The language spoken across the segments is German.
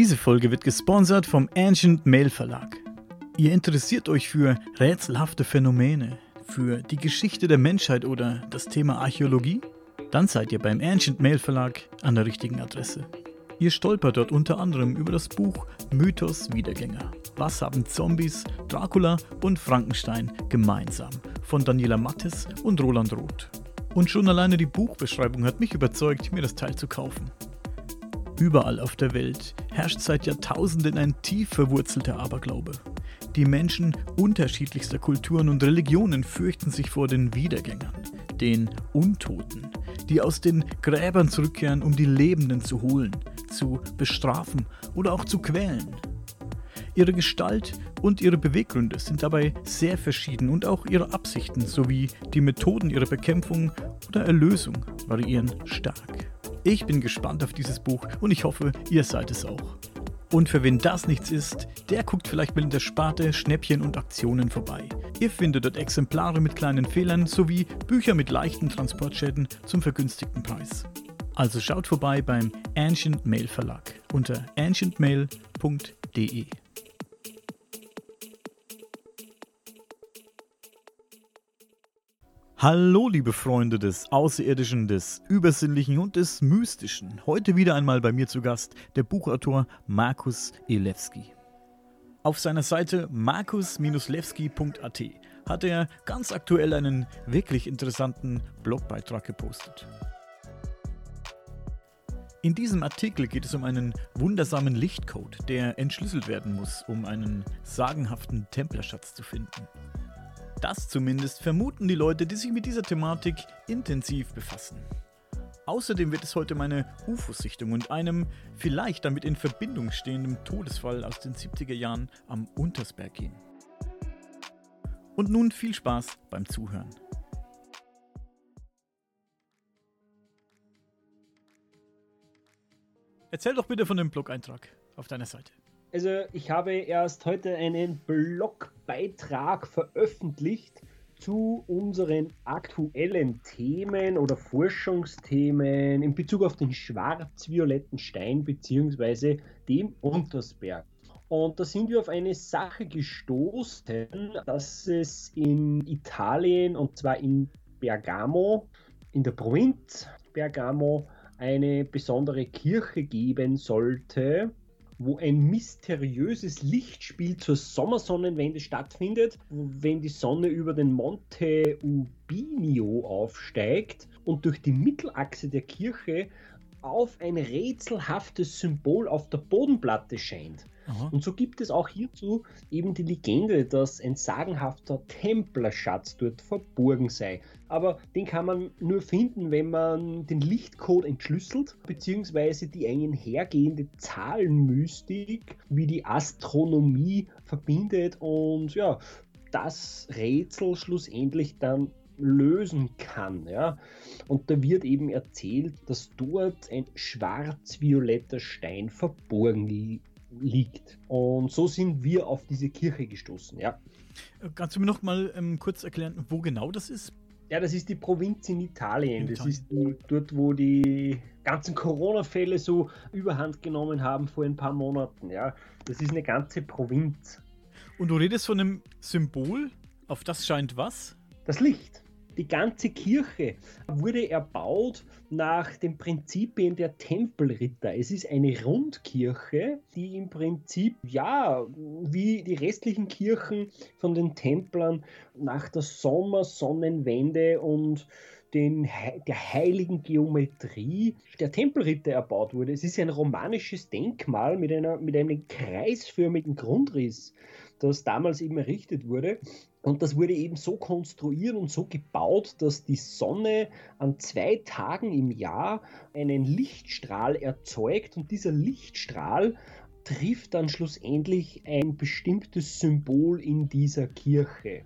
Diese Folge wird gesponsert vom Ancient Mail Verlag. Ihr interessiert euch für rätselhafte Phänomene, für die Geschichte der Menschheit oder das Thema Archäologie? Dann seid ihr beim Ancient Mail Verlag an der richtigen Adresse. Ihr stolpert dort unter anderem über das Buch Mythos Wiedergänger. Was haben Zombies, Dracula und Frankenstein gemeinsam? Von Daniela Mattes und Roland Roth. Und schon alleine die Buchbeschreibung hat mich überzeugt, mir das Teil zu kaufen. Überall auf der Welt herrscht seit Jahrtausenden ein tief verwurzelter Aberglaube. Die Menschen unterschiedlichster Kulturen und Religionen fürchten sich vor den Wiedergängern, den Untoten, die aus den Gräbern zurückkehren, um die Lebenden zu holen, zu bestrafen oder auch zu quälen. Ihre Gestalt und ihre Beweggründe sind dabei sehr verschieden und auch ihre Absichten sowie die Methoden ihrer Bekämpfung oder Erlösung variieren stark. Ich bin gespannt auf dieses Buch und ich hoffe, ihr seid es auch. Und für wen das nichts ist, der guckt vielleicht mal in der Sparte Schnäppchen und Aktionen vorbei. Ihr findet dort Exemplare mit kleinen Fehlern sowie Bücher mit leichten Transportschäden zum vergünstigten Preis. Also schaut vorbei beim Ancient Mail Verlag unter ancientmail.de. Hallo, liebe Freunde des Außerirdischen, des Übersinnlichen und des Mystischen. Heute wieder einmal bei mir zu Gast der Buchautor Markus Elewski. Auf seiner Seite markus-lewski.at hat er ganz aktuell einen wirklich interessanten Blogbeitrag gepostet. In diesem Artikel geht es um einen wundersamen Lichtcode, der entschlüsselt werden muss, um einen sagenhaften Templerschatz zu finden. Das zumindest vermuten die Leute, die sich mit dieser Thematik intensiv befassen. Außerdem wird es heute um eine UFO-Sichtung und einem vielleicht damit in Verbindung stehenden Todesfall aus den 70er Jahren am Untersberg gehen. Und nun viel Spaß beim Zuhören. Erzähl doch bitte von dem Blog-Eintrag auf deiner Seite. Also ich habe erst heute einen Blogbeitrag veröffentlicht zu unseren aktuellen Themen oder Forschungsthemen in Bezug auf den schwarz-violetten Stein bzw. dem Untersberg. Und da sind wir auf eine Sache gestoßen, dass es in Italien und zwar in Bergamo, in der Provinz Bergamo, eine besondere Kirche geben sollte, wo ein mysteriöses Lichtspiel zur Sommersonnenwende stattfindet, wenn die Sonne über den Monte Ubinio aufsteigt und durch die Mittelachse der Kirche auf ein rätselhaftes Symbol auf der Bodenplatte scheint. Aha. Und so gibt es auch hierzu eben die Legende, dass ein sagenhafter Templerschatz dort verborgen sei. Aber den kann man nur finden, wenn man den Lichtcode entschlüsselt, beziehungsweise die einhergehende Zahlenmystik wie die Astronomie verbindet und ja, das Rätsel schlussendlich dann lösen kann. Ja? Und da wird eben erzählt, dass dort ein schwarz-violetter Stein verborgen liegt. Und so sind wir auf diese Kirche gestoßen, ja. Kannst du mir noch mal ähm, kurz erklären, wo genau das ist? Ja, das ist die Provinz in Italien. In das Italien. ist die, dort, wo die ganzen Corona-Fälle so überhand genommen haben vor ein paar Monaten. Ja, das ist eine ganze Provinz. Und du redest von einem Symbol Auf das scheint was? Das Licht. Die ganze Kirche wurde erbaut nach den Prinzipien der Tempelritter. Es ist eine Rundkirche, die im Prinzip, ja, wie die restlichen Kirchen von den Templern nach der Sommersonnenwende und den, der heiligen Geometrie der Tempelritter erbaut wurde. Es ist ein romanisches Denkmal mit, einer, mit einem kreisförmigen Grundriss, das damals eben errichtet wurde. Und das wurde eben so konstruiert und so gebaut, dass die Sonne an zwei Tagen im Jahr einen Lichtstrahl erzeugt und dieser Lichtstrahl trifft dann schlussendlich ein bestimmtes Symbol in dieser Kirche.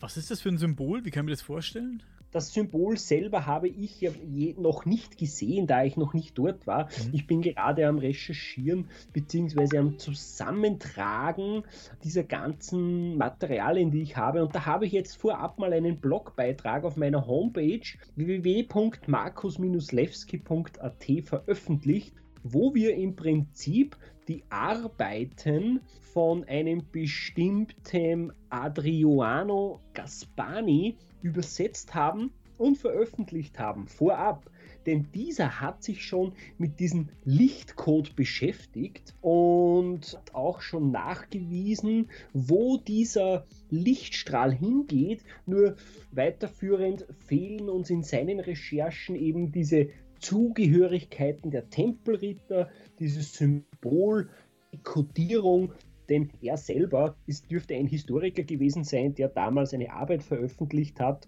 Was ist das für ein Symbol? Wie kann man das vorstellen? Das Symbol selber habe ich ja noch nicht gesehen, da ich noch nicht dort war. Mhm. Ich bin gerade am Recherchieren bzw. am Zusammentragen dieser ganzen Materialien, die ich habe. Und da habe ich jetzt vorab mal einen Blogbeitrag auf meiner Homepage www.markus-lewski.at veröffentlicht wo wir im Prinzip die Arbeiten von einem bestimmten Adriano Gaspani übersetzt haben und veröffentlicht haben, vorab. Denn dieser hat sich schon mit diesem Lichtcode beschäftigt und auch schon nachgewiesen, wo dieser Lichtstrahl hingeht. Nur weiterführend fehlen uns in seinen Recherchen eben diese Zugehörigkeiten der Tempelritter, dieses Symbol, die Kodierung, denn er selber ist, dürfte ein Historiker gewesen sein, der damals eine Arbeit veröffentlicht hat.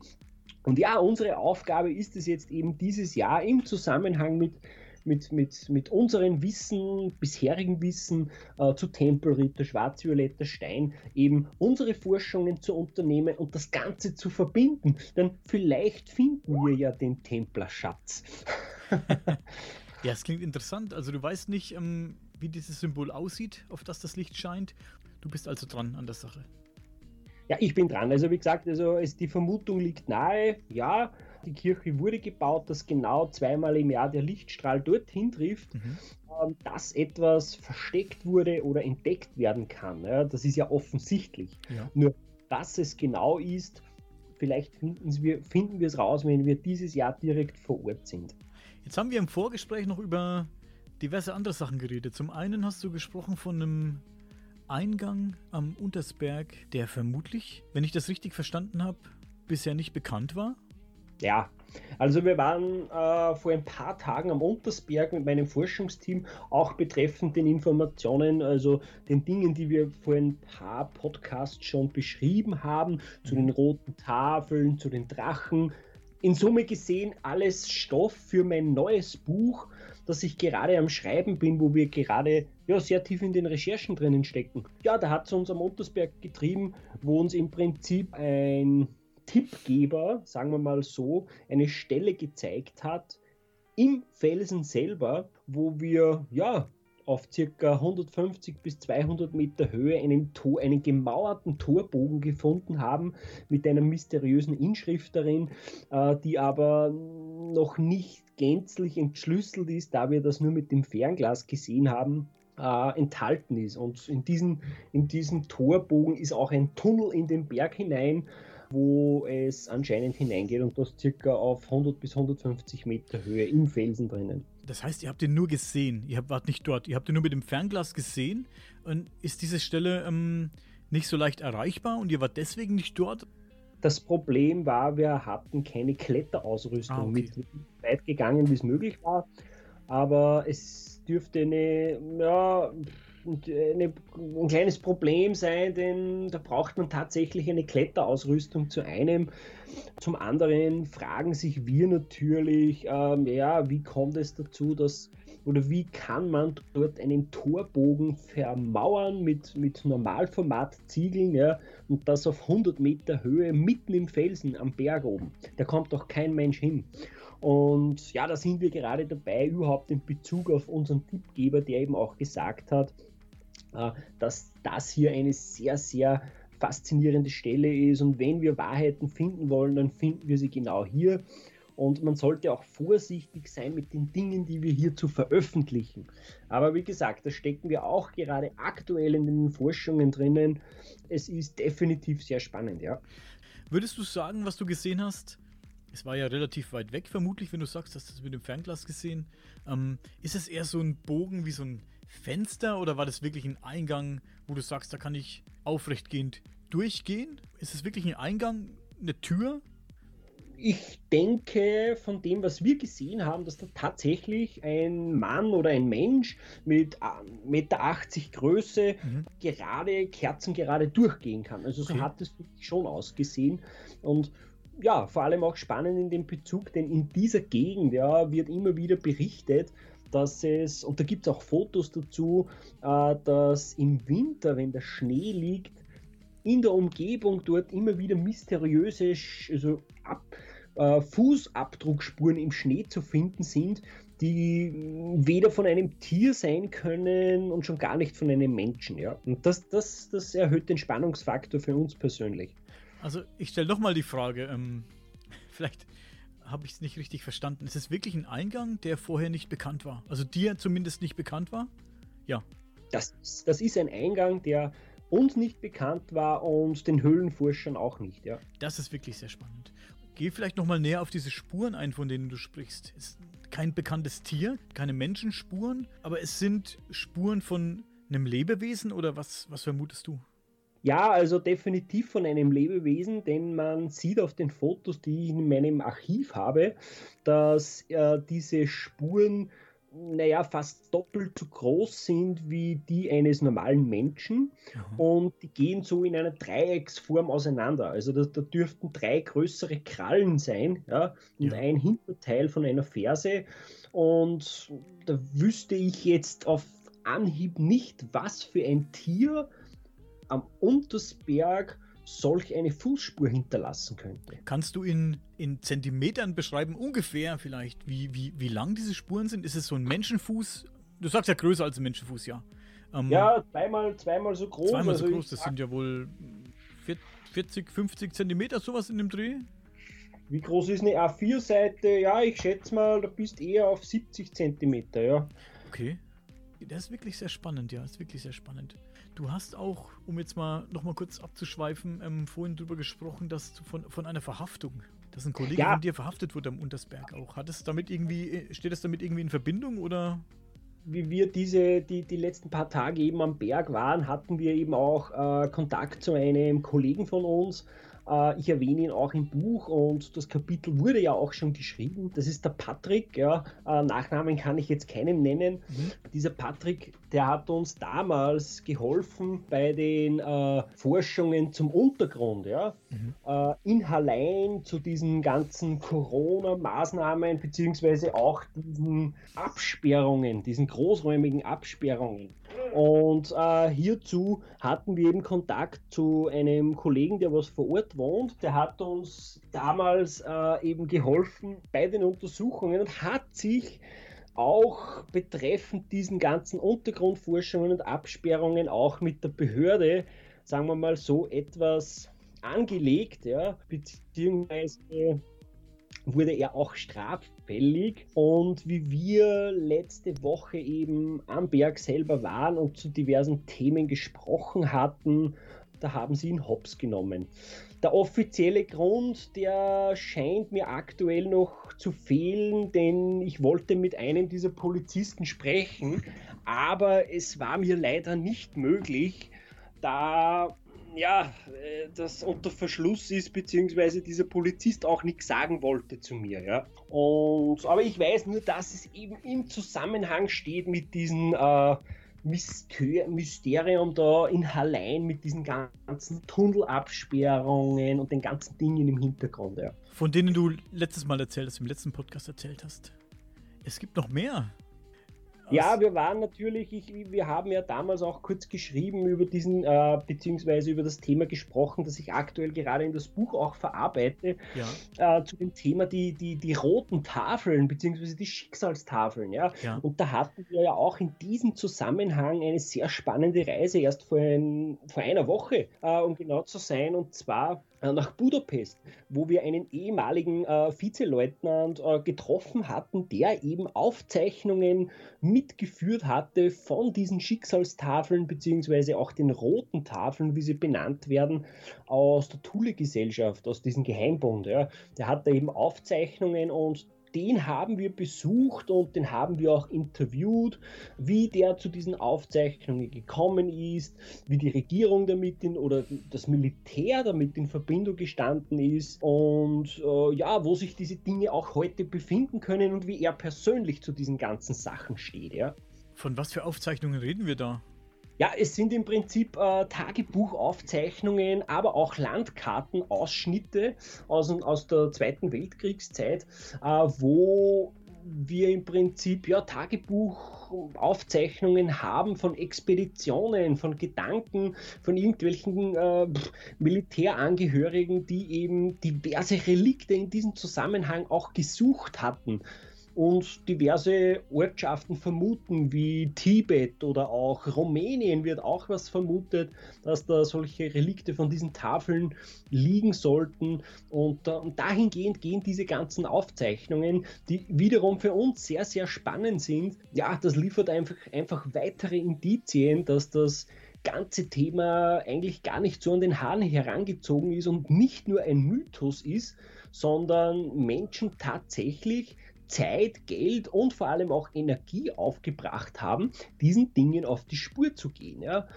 Und ja, unsere Aufgabe ist es jetzt eben dieses Jahr im Zusammenhang mit mit, mit, mit unserem Wissen, bisherigen Wissen äh, zu Tempelritter, Schwarz-Violetter Stein, eben unsere Forschungen zu unternehmen und das Ganze zu verbinden. Denn vielleicht finden wir ja den Templerschatz. ja, es klingt interessant. Also du weißt nicht, ähm, wie dieses Symbol aussieht, auf das das Licht scheint. Du bist also dran an der Sache. Ja, ich bin dran. Also wie gesagt, also es, die Vermutung liegt nahe. Ja, die Kirche wurde gebaut, dass genau zweimal im Jahr der Lichtstrahl dorthin trifft, mhm. ähm, dass etwas versteckt wurde oder entdeckt werden kann. Ja, das ist ja offensichtlich. Ja. Nur was es genau ist, vielleicht finden wir, finden wir es raus, wenn wir dieses Jahr direkt vor Ort sind. Jetzt haben wir im Vorgespräch noch über diverse andere Sachen geredet. Zum einen hast du gesprochen von einem Eingang am Untersberg, der vermutlich, wenn ich das richtig verstanden habe, bisher nicht bekannt war. Ja, also wir waren äh, vor ein paar Tagen am Untersberg mit meinem Forschungsteam, auch betreffend den Informationen, also den Dingen, die wir vor ein paar Podcasts schon beschrieben haben, zu den roten Tafeln, zu den Drachen. In Summe gesehen alles Stoff für mein neues Buch, dass ich gerade am Schreiben bin, wo wir gerade ja, sehr tief in den Recherchen drinnen stecken. Ja, da hat es uns am Untersberg getrieben, wo uns im Prinzip ein Tippgeber, sagen wir mal so, eine Stelle gezeigt hat im Felsen selber, wo wir ja auf circa 150 bis 200 Meter Höhe einen, Tor, einen gemauerten Torbogen gefunden haben mit einer mysteriösen Inschrift darin, äh, die aber noch nicht gänzlich entschlüsselt ist, da wir das nur mit dem Fernglas gesehen haben. Äh, enthalten ist. Und in diesem, in diesem Torbogen ist auch ein Tunnel in den Berg hinein, wo es anscheinend hineingeht und das circa auf 100 bis 150 Meter Höhe im Felsen drinnen. Das heißt, ihr habt ihn nur gesehen, ihr wart nicht dort, ihr habt ihn nur mit dem Fernglas gesehen und ist diese Stelle ähm, nicht so leicht erreichbar und ihr wart deswegen nicht dort? Das Problem war, wir hatten keine Kletterausrüstung ah, okay. mit, weit gegangen, wie es möglich war. Aber es dürfte eine, ja, eine, ein kleines Problem sein, denn da braucht man tatsächlich eine Kletterausrüstung zu einem. Zum anderen fragen sich wir natürlich, ähm, ja, wie kommt es dazu, dass oder wie kann man dort einen Torbogen vermauern mit, mit Normalformat-Ziegeln ja, und das auf 100 Meter Höhe mitten im Felsen am Berg oben. Da kommt doch kein Mensch hin. Und ja, da sind wir gerade dabei, überhaupt in Bezug auf unseren Tippgeber, der eben auch gesagt hat, äh, dass das hier eine sehr, sehr faszinierende Stelle ist. Und wenn wir Wahrheiten finden wollen, dann finden wir sie genau hier. Und man sollte auch vorsichtig sein mit den Dingen, die wir hier zu veröffentlichen. Aber wie gesagt, da stecken wir auch gerade aktuell in den Forschungen drinnen. Es ist definitiv sehr spannend, ja. Würdest du sagen, was du gesehen hast? Es war ja relativ weit weg, vermutlich, wenn du sagst, hast du das mit dem Fernglas gesehen. Ähm, ist es eher so ein Bogen wie so ein Fenster oder war das wirklich ein Eingang, wo du sagst, da kann ich aufrechtgehend durchgehen? Ist es wirklich ein Eingang, eine Tür? ich denke von dem, was wir gesehen haben, dass da tatsächlich ein Mann oder ein Mensch mit 1,80 Meter Größe mhm. gerade, kerzengerade durchgehen kann. Also so okay. hat es schon ausgesehen. Und ja, vor allem auch spannend in dem Bezug, denn in dieser Gegend ja, wird immer wieder berichtet, dass es, und da gibt es auch Fotos dazu, äh, dass im Winter, wenn der Schnee liegt, in der Umgebung dort immer wieder mysteriöse also Ab, äh, Fußabdruckspuren im Schnee zu finden sind, die weder von einem Tier sein können und schon gar nicht von einem Menschen. Ja? Und das, das, das erhöht den Spannungsfaktor für uns persönlich. Also ich stelle nochmal die Frage, ähm, vielleicht habe ich es nicht richtig verstanden. Ist es wirklich ein Eingang, der vorher nicht bekannt war? Also dir zumindest nicht bekannt war? Ja. Das, das ist ein Eingang, der uns nicht bekannt war und den Höhlenforschern auch nicht, ja. Das ist wirklich sehr spannend. Geh vielleicht nochmal näher auf diese Spuren ein, von denen du sprichst. Es ist kein bekanntes Tier, keine Menschenspuren, aber es sind Spuren von einem Lebewesen oder was, was vermutest du? Ja, also definitiv von einem Lebewesen, denn man sieht auf den Fotos, die ich in meinem Archiv habe, dass äh, diese Spuren naja, fast doppelt so groß sind wie die eines normalen Menschen mhm. und die gehen so in einer Dreiecksform auseinander. Also da, da dürften drei größere Krallen sein ja, und ja. ein Hinterteil von einer Ferse und da wüsste ich jetzt auf Anhieb nicht, was für ein Tier am Untersberg solch eine Fußspur hinterlassen könnte. Kannst du in, in Zentimetern beschreiben, ungefähr vielleicht, wie, wie, wie lang diese Spuren sind? Ist es so ein Menschenfuß? Du sagst ja größer als ein Menschenfuß, ja. Ähm, ja, zweimal, zweimal so groß. Zweimal so also groß, das sind ja wohl 40, 50 Zentimeter, sowas in dem Dreh. Wie groß ist eine A4-Seite? Ja, ich schätze mal, du bist eher auf 70 Zentimeter, ja. Okay. Das ist wirklich sehr spannend, ja, ist wirklich sehr spannend. Du hast auch, um jetzt mal nochmal kurz abzuschweifen, ähm, vorhin drüber gesprochen, dass du von, von einer Verhaftung, dass ein Kollege ja. von dir verhaftet wurde am Untersberg auch. Hat es damit irgendwie, äh, steht es damit irgendwie in Verbindung oder? Wie wir diese, die, die letzten paar Tage eben am Berg waren, hatten wir eben auch äh, Kontakt zu einem Kollegen von uns, ich erwähne ihn auch im Buch und das Kapitel wurde ja auch schon geschrieben. Das ist der Patrick, ja. Äh, Nachnamen kann ich jetzt keinen nennen. Mhm. Dieser Patrick, der hat uns damals geholfen bei den äh, Forschungen zum Untergrund, ja. Mhm. Äh, in Hallein zu diesen ganzen Corona-Maßnahmen beziehungsweise auch diesen Absperrungen, diesen großräumigen Absperrungen. Und äh, hierzu hatten wir eben Kontakt zu einem Kollegen, der was vor Ort wohnt. Der hat uns damals äh, eben geholfen bei den Untersuchungen und hat sich auch betreffend diesen ganzen Untergrundforschungen und Absperrungen auch mit der Behörde, sagen wir mal so, etwas angelegt, ja, beziehungsweise wurde er auch straffällig. Und wie wir letzte Woche eben am Berg selber waren und zu diversen Themen gesprochen hatten, da haben sie ihn hops genommen. Der offizielle Grund, der scheint mir aktuell noch zu fehlen, denn ich wollte mit einem dieser Polizisten sprechen, aber es war mir leider nicht möglich, da ja, äh, das unter Verschluss ist, beziehungsweise dieser Polizist auch nichts sagen wollte zu mir, ja. Und, aber ich weiß nur, dass es eben im Zusammenhang steht mit diesem äh, Mysterium da in Hallein, mit diesen ganzen Tunnelabsperrungen und den ganzen Dingen im Hintergrund, ja. Von denen du letztes Mal erzählt hast, im letzten Podcast erzählt hast. Es gibt noch mehr. Ja, wir waren natürlich, ich, wir haben ja damals auch kurz geschrieben über diesen, äh, beziehungsweise über das Thema gesprochen, das ich aktuell gerade in das Buch auch verarbeite, ja. äh, zu dem Thema die, die, die roten Tafeln, beziehungsweise die Schicksalstafeln. Ja? ja? Und da hatten wir ja auch in diesem Zusammenhang eine sehr spannende Reise erst vor, ein, vor einer Woche, äh, um genau zu sein. Und zwar nach Budapest, wo wir einen ehemaligen äh, Vizeleutnant äh, getroffen hatten, der eben Aufzeichnungen mitgeführt hatte von diesen Schicksalstafeln beziehungsweise auch den roten Tafeln, wie sie benannt werden, aus der Thule-Gesellschaft, aus diesem Geheimbund. Ja. Der hatte eben Aufzeichnungen und den haben wir besucht und den haben wir auch interviewt, wie der zu diesen Aufzeichnungen gekommen ist, wie die Regierung damit in, oder das Militär damit in Verbindung gestanden ist und äh, ja, wo sich diese Dinge auch heute befinden können und wie er persönlich zu diesen ganzen Sachen steht. Ja. Von was für Aufzeichnungen reden wir da? Ja, es sind im Prinzip äh, Tagebuchaufzeichnungen, aber auch Landkartenausschnitte aus, aus der Zweiten Weltkriegszeit, äh, wo wir im Prinzip ja Tagebuchaufzeichnungen haben von Expeditionen, von Gedanken, von irgendwelchen äh, Militärangehörigen, die eben diverse Relikte in diesem Zusammenhang auch gesucht hatten und diverse Ortschaften vermuten, wie Tibet oder auch Rumänien wird auch was vermutet, dass da solche Relikte von diesen Tafeln liegen sollten. Und, äh, und dahingehend gehen diese ganzen Aufzeichnungen, die wiederum für uns sehr, sehr spannend sind. Ja, das liefert einfach, einfach weitere Indizien, dass das ganze Thema eigentlich gar nicht so an den Haaren herangezogen ist und nicht nur ein Mythos ist, sondern Menschen tatsächlich Zeit, Geld und vor allem auch Energie aufgebracht haben, diesen Dingen auf die Spur zu gehen. Ja.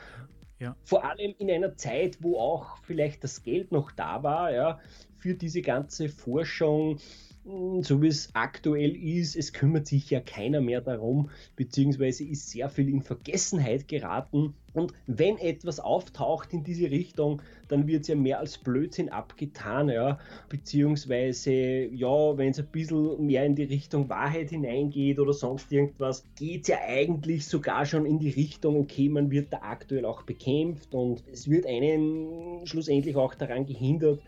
Ja. Vor allem in einer Zeit, wo auch vielleicht das Geld noch da war, ja, für diese ganze Forschung, so wie es aktuell ist, es kümmert sich ja keiner mehr darum, beziehungsweise ist sehr viel in Vergessenheit geraten. Und wenn etwas auftaucht in diese Richtung, dann wird es ja mehr als Blödsinn abgetan, ja. Beziehungsweise, ja, wenn es ein bisschen mehr in die Richtung Wahrheit hineingeht oder sonst irgendwas, geht es ja eigentlich sogar schon in die Richtung, okay, man wird da aktuell auch bekämpft und es wird einen schlussendlich auch daran gehindert,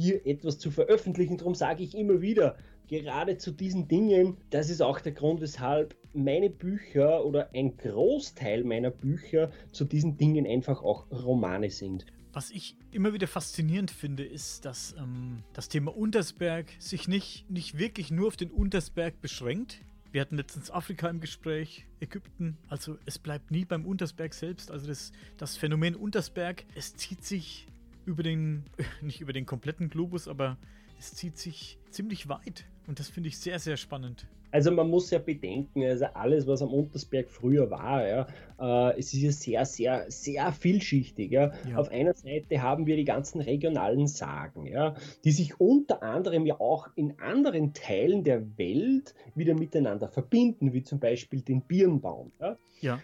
hier etwas zu veröffentlichen. Darum sage ich immer wieder, gerade zu diesen Dingen, das ist auch der Grund, weshalb meine Bücher oder ein Großteil meiner Bücher zu diesen Dingen einfach auch Romane sind. Was ich immer wieder faszinierend finde, ist, dass ähm, das Thema Untersberg sich nicht, nicht wirklich nur auf den Untersberg beschränkt. Wir hatten letztens Afrika im Gespräch, Ägypten. Also es bleibt nie beim Untersberg selbst. Also das, das Phänomen Untersberg, es zieht sich über den, nicht über den kompletten Globus, aber es zieht sich ziemlich weit. Und das finde ich sehr, sehr spannend. Also man muss ja bedenken, also alles, was am Untersberg früher war, ja, äh, es ist ja sehr, sehr, sehr vielschichtig. Ja. ja. Auf einer Seite haben wir die ganzen regionalen Sagen, ja, die sich unter anderem ja auch in anderen Teilen der Welt wieder miteinander verbinden, wie zum Beispiel den Birnbaum. Ja.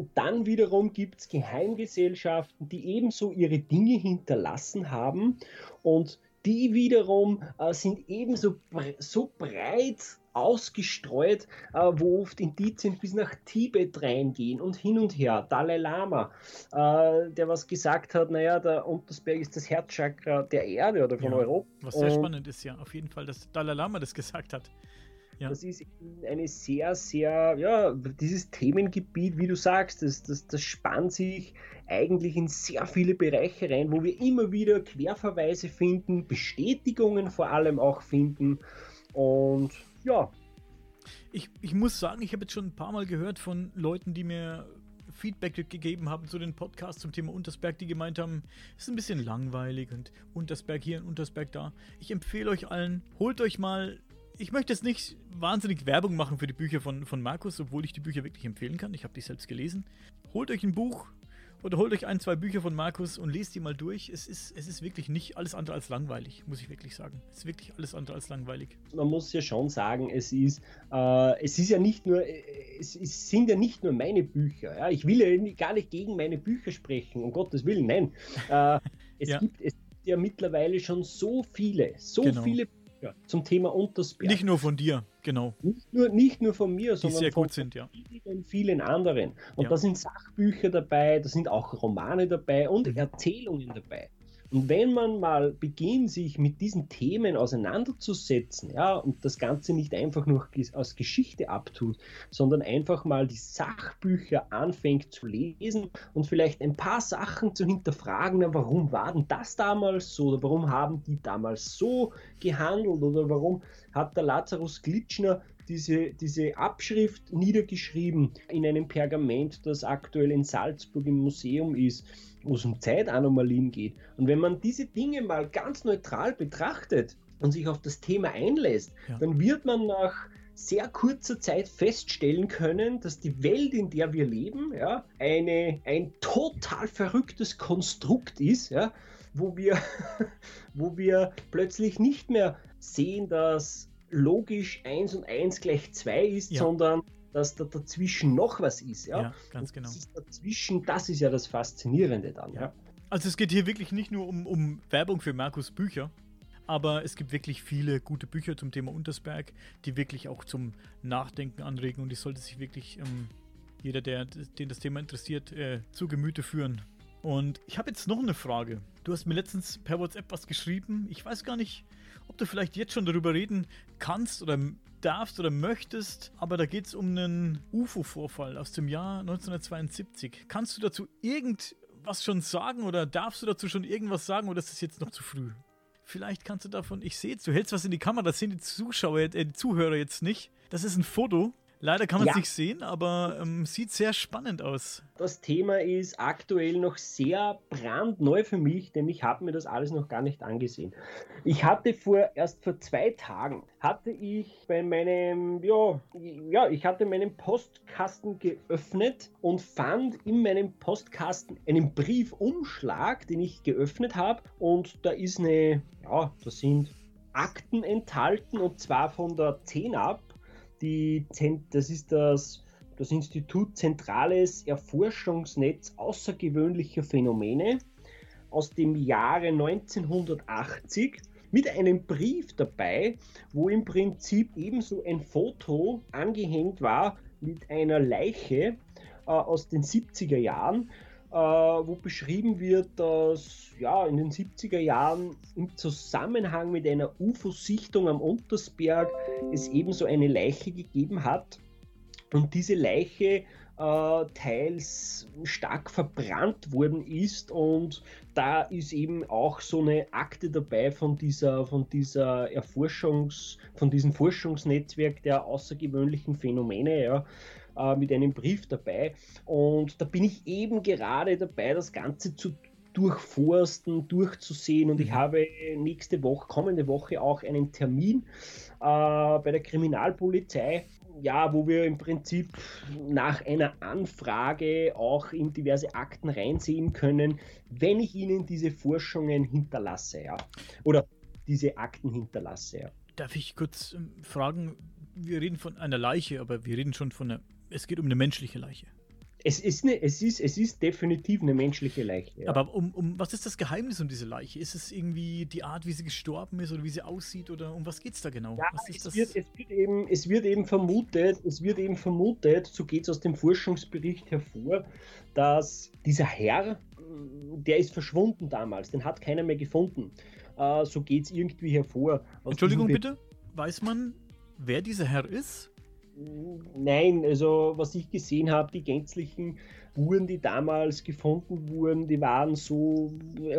Und dann wiederum gibt es Geheimgesellschaften, die ebenso ihre Dinge hinterlassen haben und die wiederum äh, sind ebenso bre so breit ausgestreut, äh, wo oft Indizien bis nach Tibet reingehen und hin und her. Dalai Lama, äh, der was gesagt hat, naja, der Untersberg ist das Herzchakra der Erde oder von ja, Europa. Was sehr und spannend ist ja, auf jeden Fall, dass Dalai Lama das gesagt hat. Ja. Das ist eine sehr, sehr, ja, dieses Themengebiet, wie du sagst, das, das, das spannt sich eigentlich in sehr viele Bereiche rein, wo wir immer wieder Querverweise finden, Bestätigungen vor allem auch finden. Und ja. Ich, ich muss sagen, ich habe jetzt schon ein paar Mal gehört von Leuten, die mir Feedback gegeben haben zu den Podcasts zum Thema Untersberg, die gemeint haben, es ist ein bisschen langweilig und Untersberg hier und Untersberg da. Ich empfehle euch allen, holt euch mal ich möchte jetzt nicht wahnsinnig Werbung machen für die Bücher von, von Markus, obwohl ich die Bücher wirklich empfehlen kann. Ich habe die selbst gelesen. Holt euch ein Buch oder holt euch ein, zwei Bücher von Markus und lest die mal durch. Es ist, es ist wirklich nicht alles andere als langweilig, muss ich wirklich sagen. Es ist wirklich alles andere als langweilig. Man muss ja schon sagen, es ist, äh, es ist ja nicht nur, es, es, sind ja nicht nur meine Bücher. Ja? Ich will ja gar nicht gegen meine Bücher sprechen, um Gottes Willen, nein. Äh, es, ja. gibt, es gibt ja mittlerweile schon so viele, so genau. viele Bücher ja, zum Thema Untersberg. Nicht nur von dir, genau. Nicht nur, nicht nur von mir, Die sondern sehr von gut sind, ja. vielen, vielen anderen. Und ja. da sind Sachbücher dabei, da sind auch Romane dabei und mhm. Erzählungen dabei. Und wenn man mal beginnt, sich mit diesen Themen auseinanderzusetzen, ja, und das Ganze nicht einfach nur aus Geschichte abtut, sondern einfach mal die Sachbücher anfängt zu lesen und vielleicht ein paar Sachen zu hinterfragen, na, warum war denn das damals so oder warum haben die damals so gehandelt oder warum hat der Lazarus Glitschner diese, diese Abschrift niedergeschrieben in einem Pergament, das aktuell in Salzburg im Museum ist, wo es um Zeitanomalien geht. Und wenn man diese Dinge mal ganz neutral betrachtet und sich auf das Thema einlässt, ja. dann wird man nach sehr kurzer Zeit feststellen können, dass die Welt, in der wir leben, ja, eine, ein total verrücktes Konstrukt ist, ja, wo, wir, wo wir plötzlich nicht mehr sehen, dass logisch 1 und 1 gleich 2 ist, ja. sondern dass da dazwischen noch was ist. Ja, ja ganz genau. Das dazwischen, das ist ja das Faszinierende dann. Ja. Also es geht hier wirklich nicht nur um, um Werbung für Markus Bücher, aber es gibt wirklich viele gute Bücher zum Thema Untersberg, die wirklich auch zum Nachdenken anregen und die sollte sich wirklich ähm, jeder, der den das Thema interessiert, äh, zu Gemüte führen. Und ich habe jetzt noch eine Frage. Du hast mir letztens per WhatsApp was geschrieben. Ich weiß gar nicht, ob du vielleicht jetzt schon darüber reden kannst oder darfst oder möchtest, aber da geht es um einen UFO-Vorfall aus dem Jahr 1972. Kannst du dazu irgendwas schon sagen oder darfst du dazu schon irgendwas sagen oder ist es jetzt noch zu früh? Vielleicht kannst du davon, ich sehe jetzt, du hältst was in die Kamera, das sehen die Zuschauer, äh, die Zuhörer jetzt nicht. Das ist ein Foto Leider kann man es ja. nicht sehen, aber ähm, sieht sehr spannend aus. Das Thema ist aktuell noch sehr brandneu für mich, denn ich habe mir das alles noch gar nicht angesehen. Ich hatte vor erst vor zwei Tagen hatte ich bei meinem ja ja ich hatte meinen Postkasten geöffnet und fand in meinem Postkasten einen Briefumschlag, den ich geöffnet habe und da ist eine ja da sind Akten enthalten und zwar von der 10 ab die, das ist das, das Institut Zentrales Erforschungsnetz außergewöhnlicher Phänomene aus dem Jahre 1980 mit einem Brief dabei, wo im Prinzip ebenso ein Foto angehängt war mit einer Leiche äh, aus den 70er Jahren wo beschrieben wird, dass ja, in den 70er Jahren im Zusammenhang mit einer UFO-Sichtung am Untersberg es ebenso eine Leiche gegeben hat. Und diese Leiche äh, teils stark verbrannt worden ist und da ist eben auch so eine Akte dabei von dieser, von dieser Erforschungs, von diesem Forschungsnetzwerk der außergewöhnlichen Phänomene, ja, äh, mit einem Brief dabei. Und da bin ich eben gerade dabei, das Ganze zu durchforsten, durchzusehen und ich mhm. habe nächste Woche, kommende Woche auch einen Termin äh, bei der Kriminalpolizei, ja, wo wir im Prinzip nach einer Anfrage auch in diverse Akten reinsehen können, wenn ich Ihnen diese Forschungen hinterlasse, ja, oder diese Akten hinterlasse. Ja. Darf ich kurz ähm, fragen, wir reden von einer Leiche, aber wir reden schon von einer es geht um eine menschliche Leiche. Es ist, eine, es, ist, es ist definitiv eine menschliche Leiche. Ja. Aber um, um was ist das Geheimnis um diese Leiche? Ist es irgendwie die Art, wie sie gestorben ist oder wie sie aussieht oder um was geht es da genau? Ja, es, wird, es, wird eben, es wird eben vermutet, es wird eben vermutet, so geht es aus dem Forschungsbericht hervor, dass dieser Herr, der ist verschwunden damals, den hat keiner mehr gefunden. Uh, so geht es irgendwie hervor. Entschuldigung bitte, weiß man, wer dieser Herr ist? Nein, also was ich gesehen habe, die gänzlichen Uhren, die damals gefunden wurden, die waren so,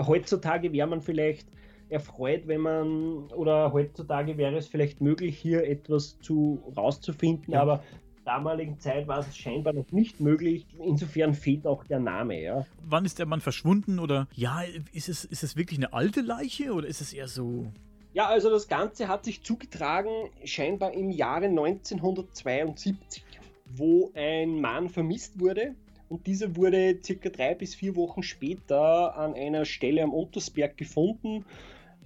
heutzutage wäre man vielleicht erfreut, wenn man, oder heutzutage wäre es vielleicht möglich, hier etwas zu rauszufinden, ja. aber damaligen Zeit war es scheinbar noch nicht möglich. Insofern fehlt auch der Name, ja. Wann ist der Mann verschwunden oder ja, ist es, ist es wirklich eine alte Leiche oder ist es eher so ja, also das Ganze hat sich zugetragen scheinbar im Jahre 1972, wo ein Mann vermisst wurde. Und dieser wurde circa drei bis vier Wochen später an einer Stelle am Untersberg gefunden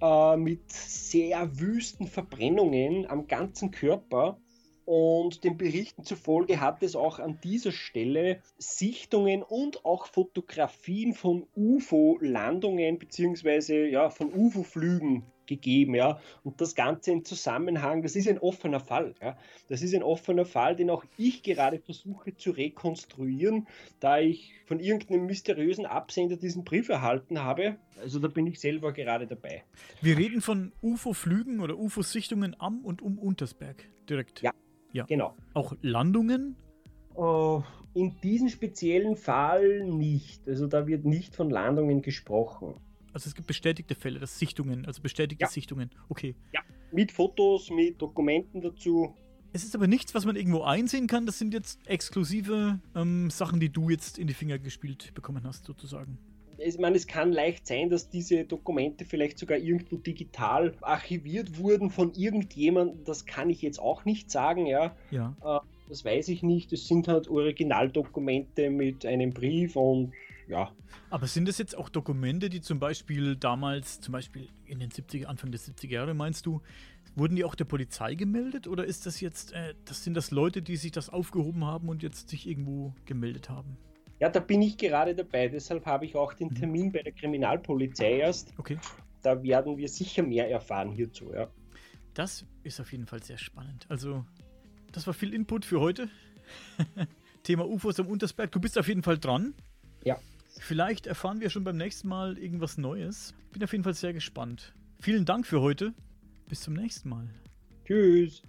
äh, mit sehr wüsten Verbrennungen am ganzen Körper. Und den Berichten zufolge hat es auch an dieser Stelle Sichtungen und auch Fotografien von UFO-Landungen bzw. Ja, von UFO-Flügen gegeben, ja. Und das Ganze im Zusammenhang, das ist ein offener Fall, ja. Das ist ein offener Fall, den auch ich gerade versuche zu rekonstruieren, da ich von irgendeinem mysteriösen Absender diesen Brief erhalten habe. Also da bin ich selber gerade dabei. Wir reden von UFO-Flügen oder UFO-Sichtungen am und um Untersberg direkt. Ja, ja. genau. Auch Landungen? Uh, in diesem speziellen Fall nicht. Also da wird nicht von Landungen gesprochen. Also es gibt bestätigte Fälle, das Sichtungen, also bestätigte ja. Sichtungen. Okay. Ja, mit Fotos, mit Dokumenten dazu. Es ist aber nichts, was man irgendwo einsehen kann. Das sind jetzt exklusive ähm, Sachen, die du jetzt in die Finger gespielt bekommen hast, sozusagen. Ich meine, es kann leicht sein, dass diese Dokumente vielleicht sogar irgendwo digital archiviert wurden von irgendjemandem. Das kann ich jetzt auch nicht sagen, ja. Ja. Äh, das weiß ich nicht. Es sind halt Originaldokumente mit einem Brief und ja. Aber sind das jetzt auch Dokumente, die zum Beispiel damals, zum Beispiel in den 70er, Anfang der 70er Jahre, meinst du, wurden die auch der Polizei gemeldet oder ist das jetzt, äh, das sind das Leute, die sich das aufgehoben haben und jetzt sich irgendwo gemeldet haben? Ja, da bin ich gerade dabei. Deshalb habe ich auch den mhm. Termin bei der Kriminalpolizei erst. Okay. Da werden wir sicher mehr erfahren hierzu, ja. Das ist auf jeden Fall sehr spannend. Also, das war viel Input für heute. Thema UFOs am Untersberg. Du bist auf jeden Fall dran. Ja. Vielleicht erfahren wir schon beim nächsten Mal irgendwas Neues. Bin auf jeden Fall sehr gespannt. Vielen Dank für heute. Bis zum nächsten Mal. Tschüss.